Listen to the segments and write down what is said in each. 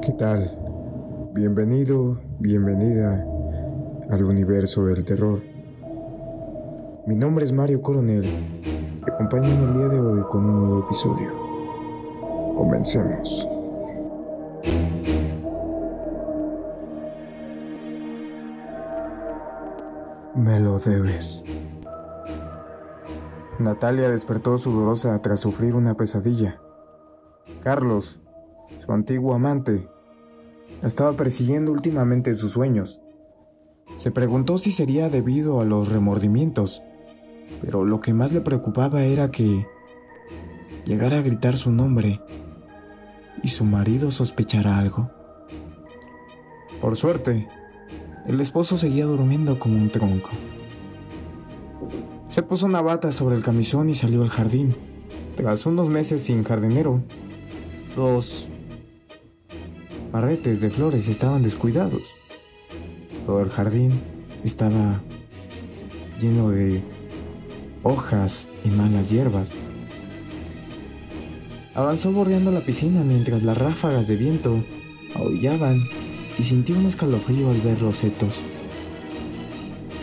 ¿Qué tal? Bienvenido, bienvenida al universo del terror. Mi nombre es Mario Coronel y acompáñame el día de hoy con un nuevo episodio. Comencemos. Me lo debes. Natalia despertó sudorosa tras sufrir una pesadilla. Carlos, su antiguo amante, estaba persiguiendo últimamente en sus sueños. Se preguntó si sería debido a los remordimientos, pero lo que más le preocupaba era que llegara a gritar su nombre y su marido sospechara algo. Por suerte, el esposo seguía durmiendo como un tronco. Se puso una bata sobre el camisón y salió al jardín. Tras unos meses sin jardinero, los parretes de flores estaban descuidados. Todo el jardín estaba lleno de hojas y malas hierbas. Avanzó bordeando la piscina mientras las ráfagas de viento aullaban y sintió un escalofrío al ver los setos.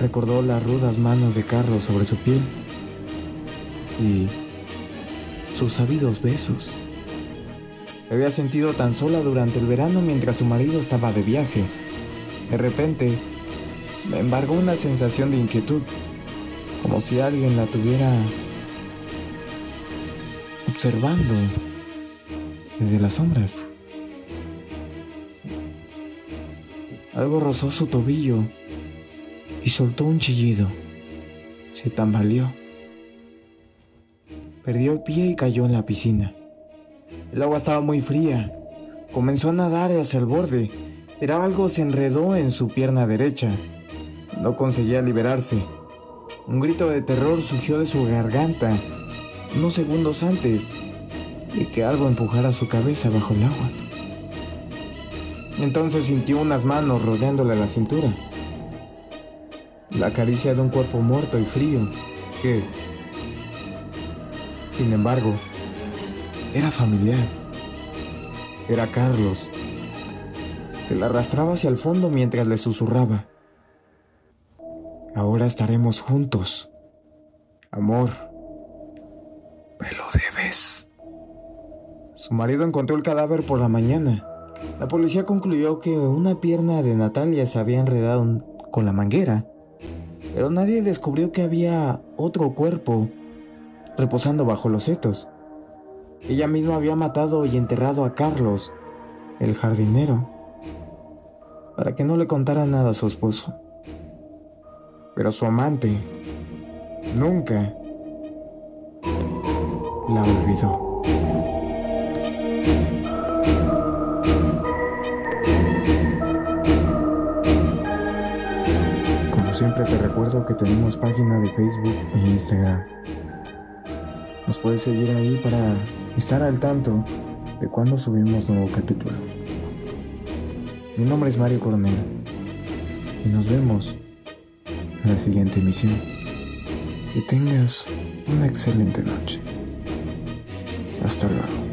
Recordó las rudas manos de Carlos sobre su piel y sus sabidos besos. Había sentido tan sola durante el verano mientras su marido estaba de viaje. De repente, me embargó una sensación de inquietud, como si alguien la tuviera observando desde las sombras. Algo rozó su tobillo y soltó un chillido. Se tambaleó. Perdió el pie y cayó en la piscina. El agua estaba muy fría. Comenzó a nadar hacia el borde, pero algo se enredó en su pierna derecha. No conseguía liberarse. Un grito de terror surgió de su garganta unos segundos antes de que algo empujara su cabeza bajo el agua. Entonces sintió unas manos rodeándole la cintura. La caricia de un cuerpo muerto y frío que, sin embargo, era familiar. Era Carlos, que la arrastraba hacia el fondo mientras le susurraba. Ahora estaremos juntos. Amor, me lo debes. Su marido encontró el cadáver por la mañana. La policía concluyó que una pierna de Natalia se había enredado con la manguera, pero nadie descubrió que había otro cuerpo reposando bajo los setos. Ella misma había matado y enterrado a Carlos, el jardinero, para que no le contara nada a su esposo. Pero su amante nunca la olvidó. Como siempre te recuerdo que tenemos página de Facebook e Instagram. Nos puedes seguir ahí para estar al tanto de cuando subimos nuevo capítulo. Mi nombre es Mario Coronel y nos vemos en la siguiente emisión. Que tengas una excelente noche. Hasta luego.